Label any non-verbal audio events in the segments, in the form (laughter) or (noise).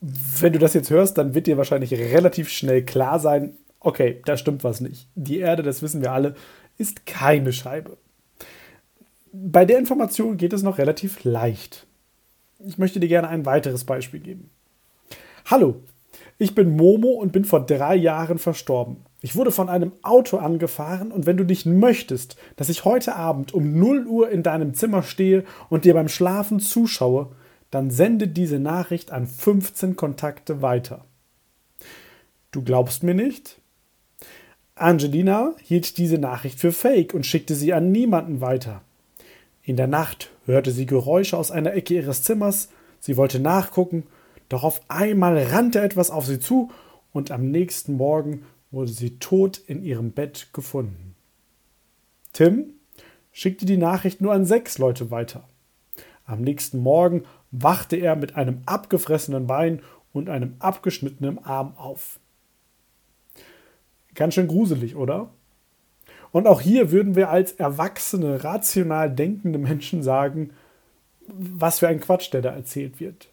Wenn du das jetzt hörst, dann wird dir wahrscheinlich relativ schnell klar sein, okay, da stimmt was nicht. Die Erde, das wissen wir alle, ist keine Scheibe. Bei der Information geht es noch relativ leicht. Ich möchte dir gerne ein weiteres Beispiel geben. Hallo, ich bin Momo und bin vor drei Jahren verstorben. Ich wurde von einem Auto angefahren und wenn du nicht möchtest, dass ich heute Abend um 0 Uhr in deinem Zimmer stehe und dir beim Schlafen zuschaue, dann sende diese Nachricht an 15 Kontakte weiter. Du glaubst mir nicht? Angelina hielt diese Nachricht für fake und schickte sie an niemanden weiter. In der Nacht hörte sie Geräusche aus einer Ecke ihres Zimmers, sie wollte nachgucken, doch auf einmal rannte etwas auf sie zu und am nächsten Morgen wurde sie tot in ihrem Bett gefunden. Tim schickte die Nachricht nur an sechs Leute weiter. Am nächsten Morgen wachte er mit einem abgefressenen Bein und einem abgeschnittenen Arm auf. Ganz schön gruselig, oder? Und auch hier würden wir als erwachsene, rational denkende Menschen sagen, was für ein Quatsch, der da erzählt wird.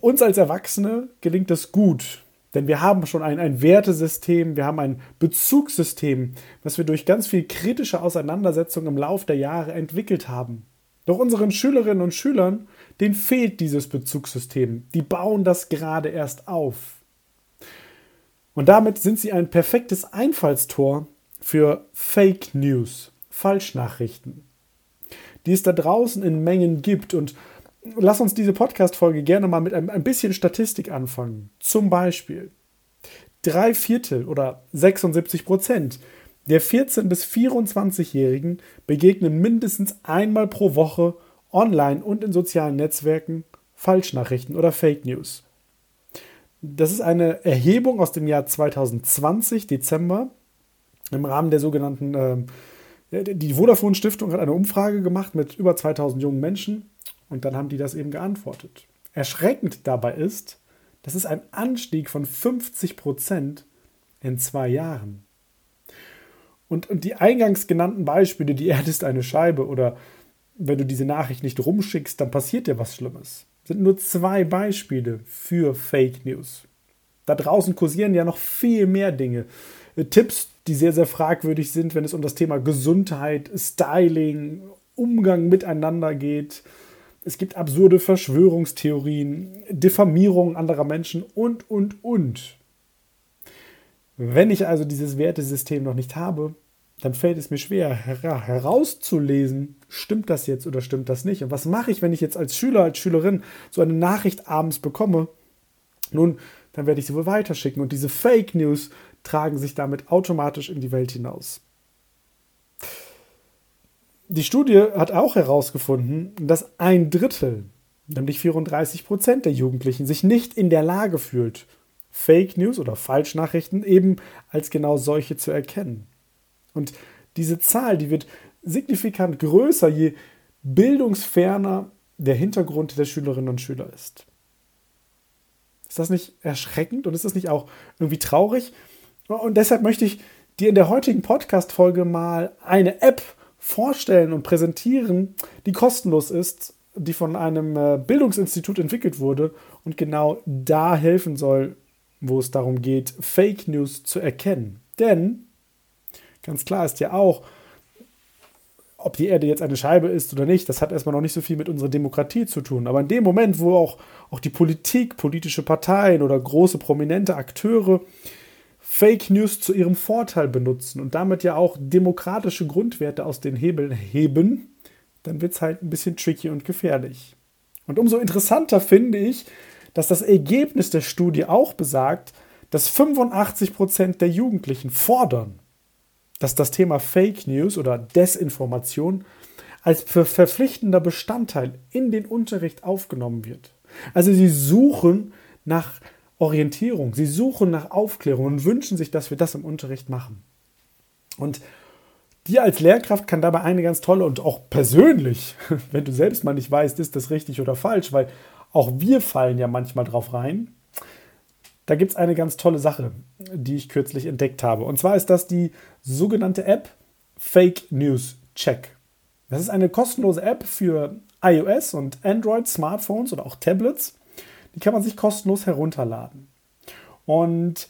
Uns als Erwachsene gelingt es gut, denn wir haben schon ein, ein Wertesystem, wir haben ein Bezugssystem, was wir durch ganz viel kritische Auseinandersetzung im Lauf der Jahre entwickelt haben. Doch unseren Schülerinnen und Schülern, denen fehlt dieses Bezugssystem. Die bauen das gerade erst auf. Und damit sind sie ein perfektes Einfallstor für Fake News, Falschnachrichten, die es da draußen in Mengen gibt. Und lass uns diese Podcast-Folge gerne mal mit ein, ein bisschen Statistik anfangen. Zum Beispiel drei Viertel oder 76 Prozent der 14- bis 24-Jährigen begegnen mindestens einmal pro Woche online und in sozialen Netzwerken Falschnachrichten oder Fake News. Das ist eine Erhebung aus dem Jahr 2020, Dezember, im Rahmen der sogenannten, äh, die Vodafone Stiftung hat eine Umfrage gemacht mit über 2000 jungen Menschen und dann haben die das eben geantwortet. Erschreckend dabei ist, das ist ein Anstieg von 50 Prozent in zwei Jahren. Und, und die eingangs genannten Beispiele, die Erde ist eine Scheibe oder wenn du diese Nachricht nicht rumschickst, dann passiert dir was Schlimmes, sind nur zwei Beispiele für Fake News. Da draußen kursieren ja noch viel mehr Dinge. Äh, Tipps, die sehr, sehr fragwürdig sind, wenn es um das Thema Gesundheit, Styling, Umgang miteinander geht. Es gibt absurde Verschwörungstheorien, Diffamierung anderer Menschen und, und, und. Wenn ich also dieses Wertesystem noch nicht habe, dann fällt es mir schwer herauszulesen, stimmt das jetzt oder stimmt das nicht. Und was mache ich, wenn ich jetzt als Schüler, als Schülerin so eine Nachricht abends bekomme? Nun, dann werde ich sie wohl weiterschicken und diese Fake News tragen sich damit automatisch in die Welt hinaus. Die Studie hat auch herausgefunden, dass ein Drittel, nämlich 34 Prozent der Jugendlichen, sich nicht in der Lage fühlt, Fake News oder Falschnachrichten eben als genau solche zu erkennen. Und diese Zahl, die wird signifikant größer, je bildungsferner der Hintergrund der Schülerinnen und Schüler ist. Ist das nicht erschreckend und ist das nicht auch irgendwie traurig? Und deshalb möchte ich dir in der heutigen Podcast-Folge mal eine App vorstellen und präsentieren, die kostenlos ist, die von einem äh, Bildungsinstitut entwickelt wurde und genau da helfen soll, wo es darum geht, Fake News zu erkennen. Denn ganz klar ist ja auch, ob die Erde jetzt eine Scheibe ist oder nicht, das hat erstmal noch nicht so viel mit unserer Demokratie zu tun. Aber in dem Moment, wo auch, auch die Politik, politische Parteien oder große prominente Akteure Fake News zu ihrem Vorteil benutzen und damit ja auch demokratische Grundwerte aus den Hebeln heben, dann wird es halt ein bisschen tricky und gefährlich. Und umso interessanter finde ich, dass das Ergebnis der Studie auch besagt, dass 85 Prozent der Jugendlichen fordern, dass das Thema Fake News oder Desinformation als verpflichtender Bestandteil in den Unterricht aufgenommen wird. Also sie suchen nach Orientierung, sie suchen nach Aufklärung und wünschen sich, dass wir das im Unterricht machen. Und dir als Lehrkraft kann dabei eine ganz tolle und auch persönlich, (laughs) wenn du selbst mal nicht weißt, ist das richtig oder falsch, weil auch wir fallen ja manchmal drauf rein. Da gibt es eine ganz tolle Sache, die ich kürzlich entdeckt habe. Und zwar ist das die sogenannte App Fake News Check. Das ist eine kostenlose App für iOS und Android Smartphones oder auch Tablets. Die kann man sich kostenlos herunterladen. Und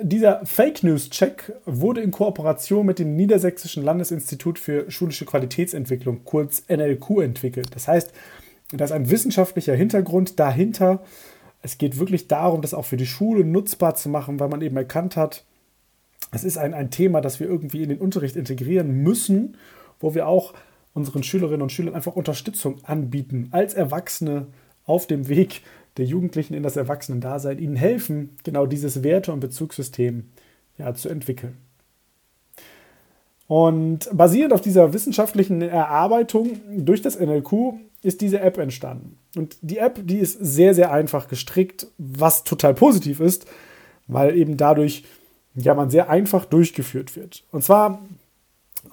dieser Fake News Check wurde in Kooperation mit dem Niedersächsischen Landesinstitut für schulische Qualitätsentwicklung, kurz NLQ, entwickelt. Das heißt, da ist ein wissenschaftlicher Hintergrund dahinter. Es geht wirklich darum, das auch für die Schule nutzbar zu machen, weil man eben erkannt hat, es ist ein, ein Thema, das wir irgendwie in den Unterricht integrieren müssen, wo wir auch unseren Schülerinnen und Schülern einfach Unterstützung anbieten, als Erwachsene auf dem Weg der Jugendlichen in das Erwachsenendasein, ihnen helfen, genau dieses Werte- und Bezugssystem ja, zu entwickeln. Und basierend auf dieser wissenschaftlichen Erarbeitung durch das NLQ ist diese App entstanden. Und die App, die ist sehr, sehr einfach gestrickt, was total positiv ist, weil eben dadurch ja man sehr einfach durchgeführt wird. Und zwar,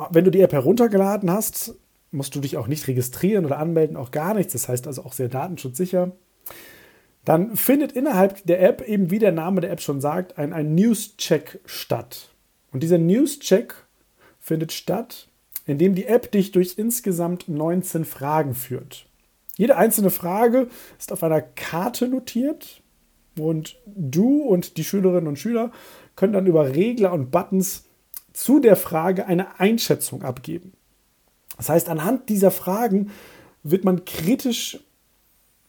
wenn du die App heruntergeladen hast, musst du dich auch nicht registrieren oder anmelden, auch gar nichts. Das heißt also auch sehr datenschutzsicher. Dann findet innerhalb der App, eben wie der Name der App schon sagt, ein, ein News-Check statt. Und dieser News-Check findet statt, indem die App dich durch insgesamt 19 Fragen führt. Jede einzelne Frage ist auf einer Karte notiert und du und die Schülerinnen und Schüler können dann über Regler und Buttons zu der Frage eine Einschätzung abgeben. Das heißt, anhand dieser Fragen wird man kritisch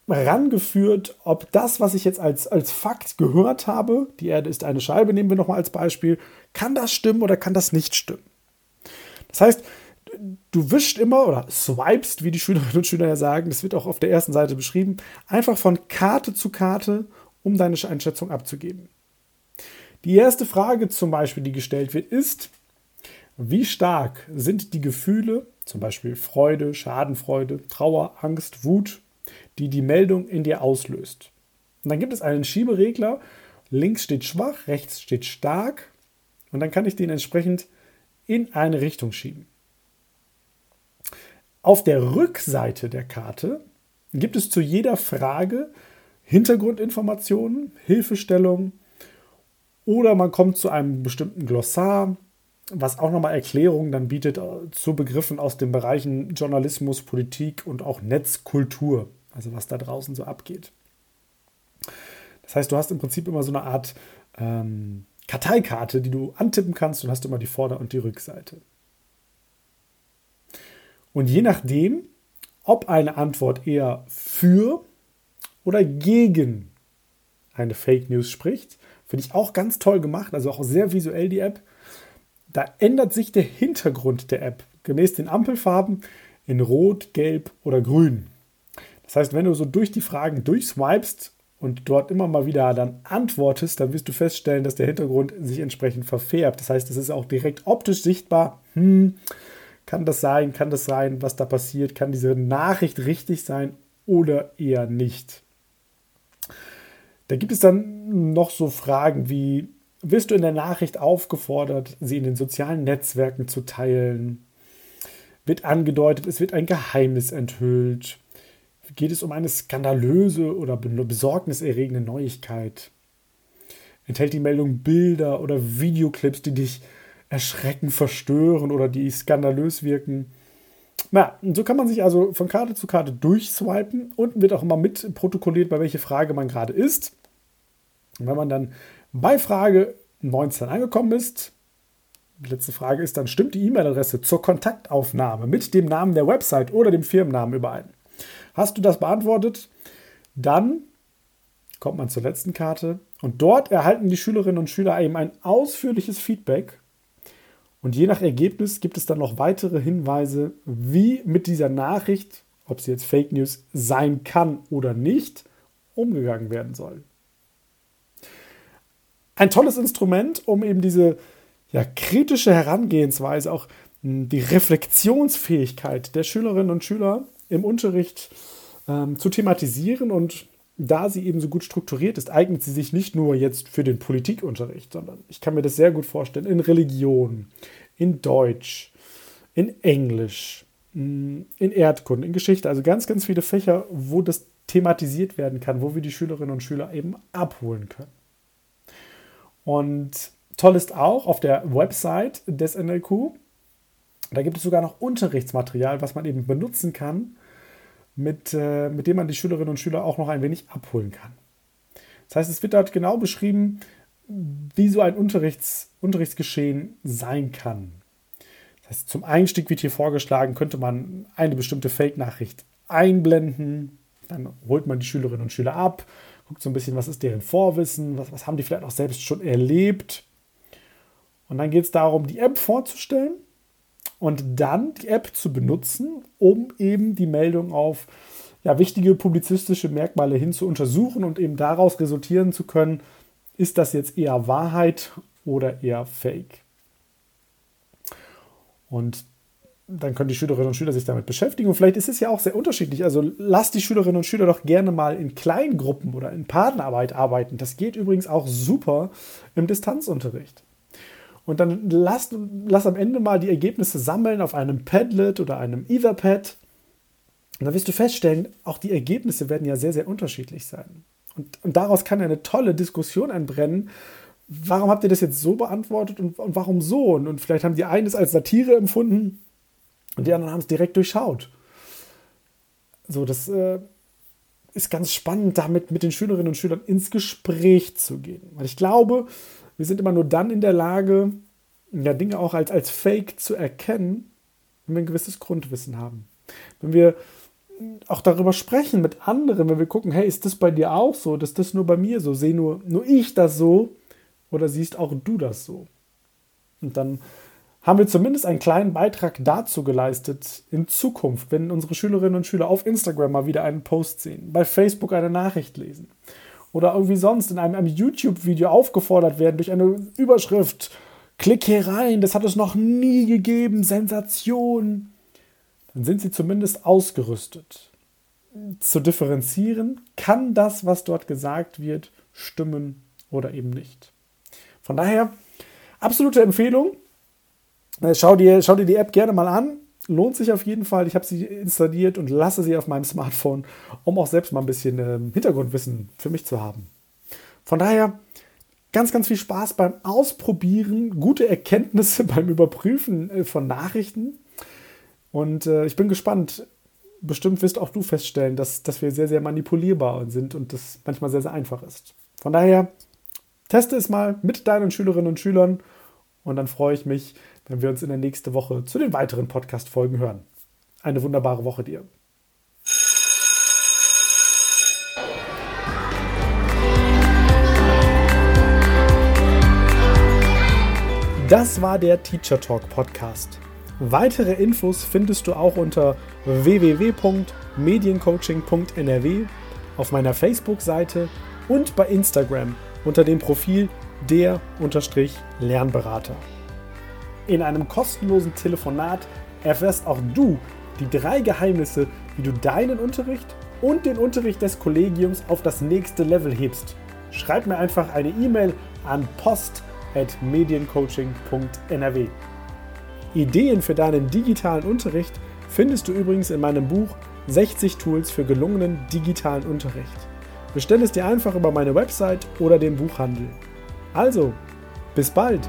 rangeführt, ob das, was ich jetzt als, als Fakt gehört habe, die Erde ist eine Scheibe, nehmen wir nochmal als Beispiel, kann das stimmen oder kann das nicht stimmen? Das heißt, du wischst immer oder swipest, wie die Schülerinnen und Schüler ja sagen, das wird auch auf der ersten Seite beschrieben, einfach von Karte zu Karte, um deine Einschätzung abzugeben. Die erste Frage zum Beispiel, die gestellt wird, ist, wie stark sind die Gefühle, zum Beispiel Freude, Schadenfreude, Trauer, Angst, Wut, die die Meldung in dir auslöst. Und dann gibt es einen Schieberegler. Links steht schwach, rechts steht stark. Und dann kann ich den entsprechend in eine Richtung schieben. Auf der Rückseite der Karte gibt es zu jeder Frage Hintergrundinformationen, Hilfestellungen oder man kommt zu einem bestimmten Glossar, was auch nochmal Erklärungen dann bietet äh, zu Begriffen aus den Bereichen Journalismus, Politik und auch Netzkultur also was da draußen so abgeht. Das heißt, du hast im Prinzip immer so eine Art ähm, Karteikarte, die du antippen kannst und hast immer die Vorder- und die Rückseite. Und je nachdem, ob eine Antwort eher für oder gegen eine Fake News spricht, finde ich auch ganz toll gemacht, also auch sehr visuell die App. Da ändert sich der Hintergrund der App gemäß den Ampelfarben in Rot, Gelb oder Grün. Das heißt, wenn du so durch die Fragen durchswipest und dort immer mal wieder dann antwortest, dann wirst du feststellen, dass der Hintergrund sich entsprechend verfärbt. Das heißt, es ist auch direkt optisch sichtbar. Hm, kann das sein? Kann das sein, was da passiert? Kann diese Nachricht richtig sein oder eher nicht? Da gibt es dann noch so Fragen wie, wirst du in der Nachricht aufgefordert, sie in den sozialen Netzwerken zu teilen? Wird angedeutet, es wird ein Geheimnis enthüllt? geht es um eine skandalöse oder besorgniserregende Neuigkeit. Enthält die Meldung Bilder oder Videoclips, die dich erschrecken, verstören oder die skandalös wirken. Na, so kann man sich also von Karte zu Karte durchswipen. Unten wird auch immer mit protokolliert, bei welcher Frage man gerade ist. Und wenn man dann bei Frage 19 angekommen ist, Die letzte Frage ist dann, stimmt die E-Mail-Adresse zur Kontaktaufnahme mit dem Namen der Website oder dem Firmennamen überein? Hast du das beantwortet? Dann kommt man zur letzten Karte und dort erhalten die Schülerinnen und Schüler eben ein ausführliches Feedback. Und je nach Ergebnis gibt es dann noch weitere Hinweise, wie mit dieser Nachricht, ob sie jetzt Fake News sein kann oder nicht, umgegangen werden soll. Ein tolles Instrument, um eben diese ja, kritische Herangehensweise, auch hm, die Reflexionsfähigkeit der Schülerinnen und Schüler im Unterricht ähm, zu thematisieren und da sie eben so gut strukturiert ist, eignet sie sich nicht nur jetzt für den Politikunterricht, sondern ich kann mir das sehr gut vorstellen in Religion, in Deutsch, in Englisch, mm, in Erdkunde, in Geschichte, also ganz, ganz viele Fächer, wo das thematisiert werden kann, wo wir die Schülerinnen und Schüler eben abholen können. Und toll ist auch auf der Website des NLQ, da gibt es sogar noch Unterrichtsmaterial, was man eben benutzen kann, mit, äh, mit dem man die Schülerinnen und Schüler auch noch ein wenig abholen kann. Das heißt, es wird dort genau beschrieben, wie so ein Unterrichts, Unterrichtsgeschehen sein kann. Das heißt, zum Einstieg wird hier vorgeschlagen, könnte man eine bestimmte Fake-Nachricht einblenden, dann holt man die Schülerinnen und Schüler ab, guckt so ein bisschen, was ist deren Vorwissen, was, was haben die vielleicht auch selbst schon erlebt. Und dann geht es darum, die App vorzustellen und dann die App zu benutzen, um eben die Meldung auf ja, wichtige publizistische Merkmale hin zu untersuchen und eben daraus resultieren zu können, ist das jetzt eher Wahrheit oder eher Fake. Und dann können die Schülerinnen und Schüler sich damit beschäftigen. Und vielleicht ist es ja auch sehr unterschiedlich. Also lasst die Schülerinnen und Schüler doch gerne mal in Kleingruppen oder in Partnerarbeit arbeiten. Das geht übrigens auch super im Distanzunterricht. Und dann lass, lass am Ende mal die Ergebnisse sammeln auf einem Padlet oder einem Etherpad. Und dann wirst du feststellen, auch die Ergebnisse werden ja sehr, sehr unterschiedlich sein. Und, und daraus kann eine tolle Diskussion entbrennen. Warum habt ihr das jetzt so beantwortet und, und warum so? Und, und vielleicht haben die einen es als Satire empfunden und die anderen haben es direkt durchschaut. So, das äh, ist ganz spannend, damit mit den Schülerinnen und Schülern ins Gespräch zu gehen. Weil ich glaube, wir sind immer nur dann in der Lage, ja, Dinge auch als, als Fake zu erkennen, wenn wir ein gewisses Grundwissen haben. Wenn wir auch darüber sprechen mit anderen, wenn wir gucken, hey, ist das bei dir auch so? Ist das nur bei mir so? Sehe nur, nur ich das so? Oder siehst auch du das so? Und dann haben wir zumindest einen kleinen Beitrag dazu geleistet, in Zukunft, wenn unsere Schülerinnen und Schüler auf Instagram mal wieder einen Post sehen, bei Facebook eine Nachricht lesen oder irgendwie sonst in einem, einem YouTube-Video aufgefordert werden durch eine Überschrift, klick hier rein, das hat es noch nie gegeben, Sensation, dann sind sie zumindest ausgerüstet. Zu differenzieren, kann das, was dort gesagt wird, stimmen oder eben nicht. Von daher, absolute Empfehlung. Äh, schau dir, schau dir die App gerne mal an lohnt sich auf jeden Fall. Ich habe sie installiert und lasse sie auf meinem Smartphone, um auch selbst mal ein bisschen ähm, Hintergrundwissen für mich zu haben. Von daher ganz, ganz viel Spaß beim Ausprobieren, gute Erkenntnisse (laughs) beim Überprüfen äh, von Nachrichten. Und äh, ich bin gespannt. Bestimmt wirst auch du feststellen, dass, dass wir sehr, sehr manipulierbar sind und das manchmal sehr, sehr einfach ist. Von daher, teste es mal mit deinen Schülerinnen und Schülern und dann freue ich mich, wenn wir uns in der nächsten Woche zu den weiteren Podcast-Folgen hören. Eine wunderbare Woche dir. Das war der Teacher Talk Podcast. Weitere Infos findest du auch unter www.mediencoaching.nrw auf meiner Facebook-Seite und bei Instagram unter dem Profil der-lernberater. In einem kostenlosen Telefonat erfährst auch du die drei Geheimnisse, wie du deinen Unterricht und den Unterricht des Kollegiums auf das nächste Level hebst. Schreib mir einfach eine E-Mail an post.mediencoaching.nrw. Ideen für deinen digitalen Unterricht findest du übrigens in meinem Buch 60 Tools für gelungenen digitalen Unterricht. Bestell es dir einfach über meine Website oder den Buchhandel. Also, bis bald!